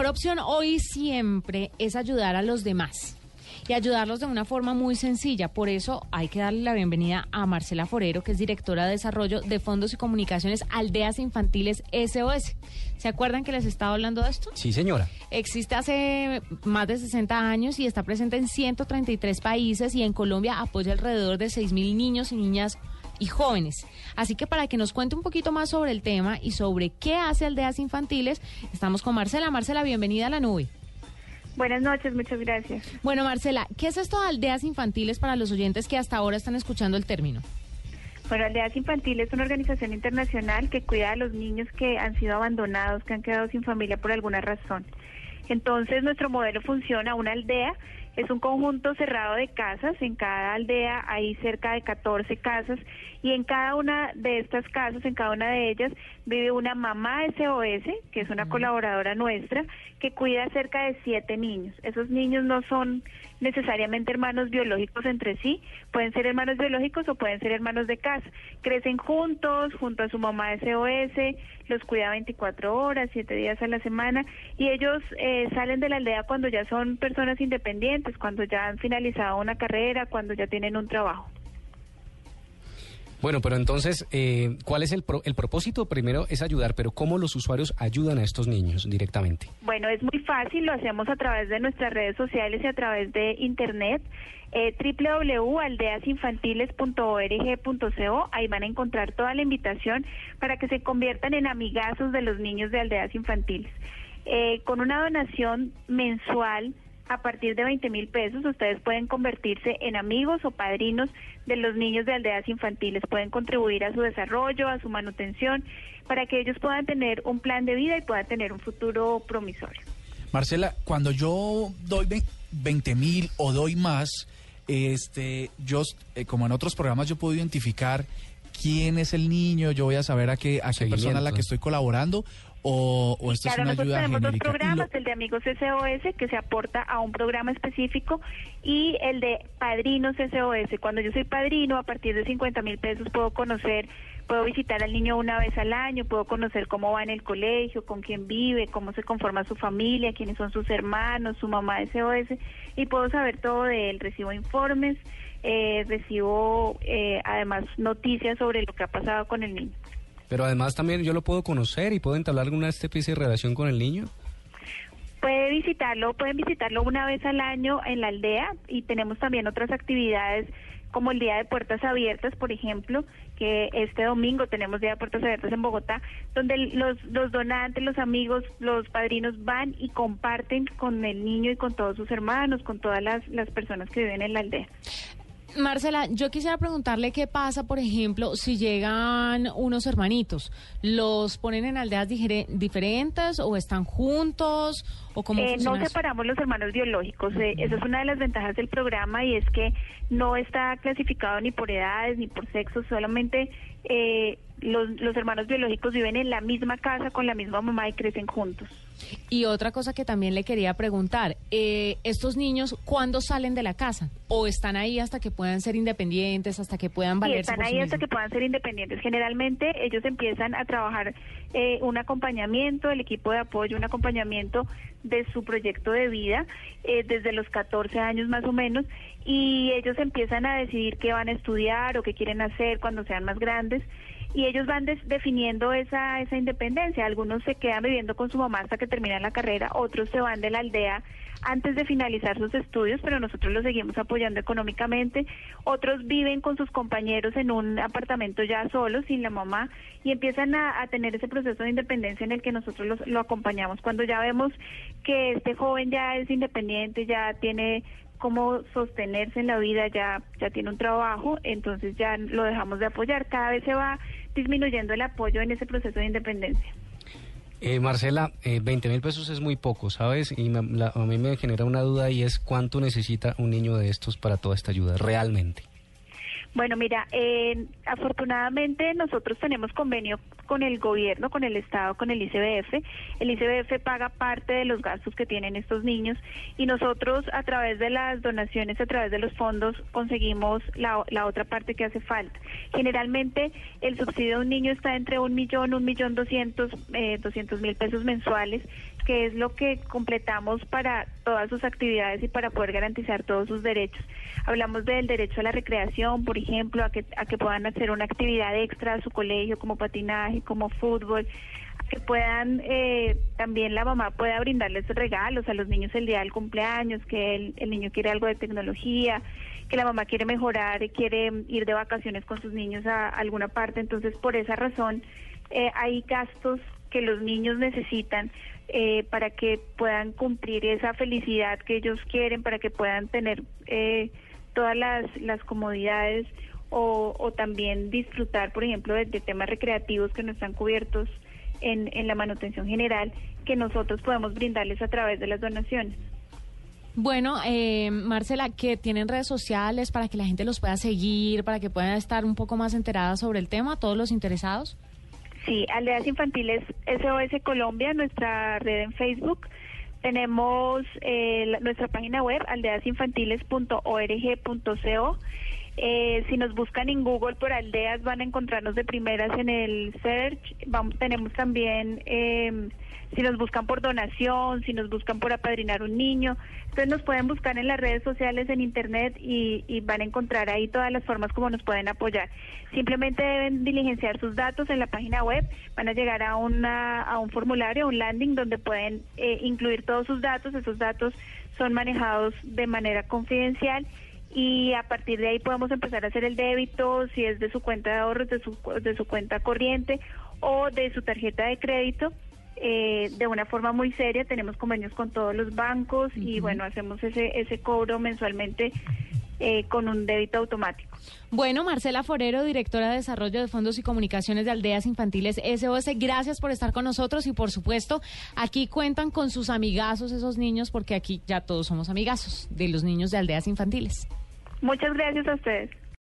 mejor opción hoy siempre es ayudar a los demás y ayudarlos de una forma muy sencilla. Por eso hay que darle la bienvenida a Marcela Forero, que es directora de desarrollo de fondos y comunicaciones Aldeas Infantiles SOS. ¿Se acuerdan que les estaba hablando de esto? Sí, señora. Existe hace más de 60 años y está presente en 133 países y en Colombia apoya alrededor de 6.000 niños y niñas y jóvenes. Así que para que nos cuente un poquito más sobre el tema y sobre qué hace Aldeas Infantiles, estamos con Marcela. Marcela, bienvenida a la nube. Buenas noches, muchas gracias. Bueno, Marcela, ¿qué es esto de aldeas infantiles para los oyentes que hasta ahora están escuchando el término? Bueno, Aldeas Infantiles es una organización internacional que cuida a los niños que han sido abandonados, que han quedado sin familia por alguna razón. Entonces, nuestro modelo funciona, una aldea es un conjunto cerrado de casas, en cada aldea hay cerca de 14 casas y en cada una de estas casas, en cada una de ellas, vive una mamá SOS, que es una colaboradora nuestra, que cuida cerca de siete niños. Esos niños no son necesariamente hermanos biológicos entre sí, pueden ser hermanos biológicos o pueden ser hermanos de casa. Crecen juntos, junto a su mamá SOS, los cuida 24 horas, 7 días a la semana y ellos eh, salen de la aldea cuando ya son personas independientes cuando ya han finalizado una carrera, cuando ya tienen un trabajo. Bueno, pero entonces, eh, ¿cuál es el, el propósito? Primero es ayudar, pero ¿cómo los usuarios ayudan a estos niños directamente? Bueno, es muy fácil, lo hacemos a través de nuestras redes sociales y a través de Internet. Eh, www.aldeasinfantiles.org.co, ahí van a encontrar toda la invitación para que se conviertan en amigazos de los niños de aldeas infantiles. Eh, con una donación mensual a partir de 20 mil pesos ustedes pueden convertirse en amigos o padrinos de los niños de aldeas infantiles, pueden contribuir a su desarrollo, a su manutención, para que ellos puedan tener un plan de vida y puedan tener un futuro promisorio. Marcela, cuando yo doy 20 mil o doy más, este, yo, eh, como en otros programas, yo puedo identificar quién es el niño, yo voy a saber a qué, a qué persona a la que estoy colaborando, o, esto es una ayuda tenemos dos programas, el de Amigos SOS, que se aporta a un programa específico, y el de Padrinos SOS. Cuando yo soy padrino, a partir de 50 mil pesos puedo conocer, puedo visitar al niño una vez al año, puedo conocer cómo va en el colegio, con quién vive, cómo se conforma su familia, quiénes son sus hermanos, su mamá SOS, y puedo saber todo de él. Recibo informes, eh, recibo eh, además noticias sobre lo que ha pasado con el niño. Pero además también yo lo puedo conocer y puedo entablar alguna especie de relación con el niño. Puede visitarlo, pueden visitarlo una vez al año en la aldea y tenemos también otras actividades como el Día de Puertas Abiertas, por ejemplo, que este domingo tenemos Día de Puertas Abiertas en Bogotá, donde los, los donantes, los amigos, los padrinos van y comparten con el niño y con todos sus hermanos, con todas las, las personas que viven en la aldea. Marcela, yo quisiera preguntarle qué pasa, por ejemplo, si llegan unos hermanitos. ¿Los ponen en aldeas diferentes o están juntos? o cómo eh, No separamos los hermanos biológicos. Eh, esa es una de las ventajas del programa y es que no está clasificado ni por edades ni por sexo, solamente eh, los, los hermanos biológicos viven en la misma casa con la misma mamá y crecen juntos. Y otra cosa que también le quería preguntar, eh, ¿estos niños cuándo salen de la casa? ¿O están ahí hasta que puedan ser independientes, hasta que puedan valerse? Sí, están ahí hasta que puedan ser independientes. Generalmente ellos empiezan a trabajar eh, un acompañamiento, el equipo de apoyo, un acompañamiento de su proyecto de vida eh, desde los 14 años más o menos y ellos empiezan a decidir qué van a estudiar o qué quieren hacer cuando sean más grandes y ellos van definiendo esa, esa independencia. Algunos se quedan viviendo con su mamá hasta que terminan la carrera, otros se van de la aldea antes de finalizar sus estudios, pero nosotros los seguimos apoyando económicamente. Otros viven con sus compañeros en un apartamento ya solos, sin la mamá, y empiezan a, tener ese proceso de independencia en el que nosotros lo acompañamos. Cuando ya vemos que este joven ya es independiente, ya tiene cómo sostenerse en la vida, ya, ya tiene un trabajo, entonces ya lo dejamos de apoyar. Cada vez se va disminuyendo el apoyo en ese proceso de independencia. Eh, Marcela, eh, 20 mil pesos es muy poco, ¿sabes? Y a mí me genera una duda y es cuánto necesita un niño de estos para toda esta ayuda, realmente. Bueno, mira, eh, afortunadamente nosotros tenemos convenio con el gobierno, con el Estado, con el ICBF. El ICBF paga parte de los gastos que tienen estos niños y nosotros a través de las donaciones, a través de los fondos, conseguimos la, la otra parte que hace falta. Generalmente el subsidio de un niño está entre un millón, un millón doscientos, eh, doscientos mil pesos mensuales que es lo que completamos para todas sus actividades y para poder garantizar todos sus derechos. Hablamos del derecho a la recreación, por ejemplo, a que, a que puedan hacer una actividad extra a su colegio, como patinaje, como fútbol, que puedan eh, también la mamá pueda brindarles regalos a los niños el día del cumpleaños, que el, niño quiere algo de tecnología, que la mamá quiere mejorar quiere ir de vacaciones con sus niños a alguna parte. Entonces, por esa razón, eh, hay gastos que los niños necesitan eh, para que puedan cumplir esa felicidad que ellos quieren, para que puedan tener eh, todas las, las comodidades o, o, también disfrutar, por ejemplo, de, temas recreativos que no están cubiertos en, en la manutención general, que nosotros podemos brindarles a través de las donaciones. Bueno, eh, Marcela, que tienen redes sociales para que la gente los pueda seguir, para que puedan estar un poco más enteradas sobre el tema, todos los interesados. Sí, Aldeas Infantiles SOS Colombia, nuestra red en Facebook. Tenemos eh, nuestra página web, aldeasinfantiles.org.co. Eh, si nos buscan en Google por aldeas van a encontrarnos de primeras en el search. Vamos, tenemos también, eh, si nos buscan por donación, si nos buscan por apadrinar un niño, entonces nos pueden buscar en las redes sociales, en internet y, y van a encontrar ahí todas las formas como nos pueden apoyar. Simplemente deben diligenciar sus datos en la página web, van a llegar a, una, a un formulario, un landing donde pueden eh, incluir todos sus datos, esos datos son manejados de manera confidencial y a partir de ahí podemos empezar a hacer el débito, si es de su cuenta de ahorros, de su, de su cuenta corriente o de su tarjeta de crédito. Eh, de una forma muy seria, tenemos convenios con todos los bancos uh -huh. y bueno, hacemos ese, ese cobro mensualmente eh, con un débito automático. Bueno, Marcela Forero, directora de Desarrollo de Fondos y Comunicaciones de Aldeas Infantiles SOS, gracias por estar con nosotros y por supuesto aquí cuentan con sus amigazos esos niños porque aquí ya todos somos amigazos de los niños de Aldeas Infantiles. Muchas gracias a ustedes.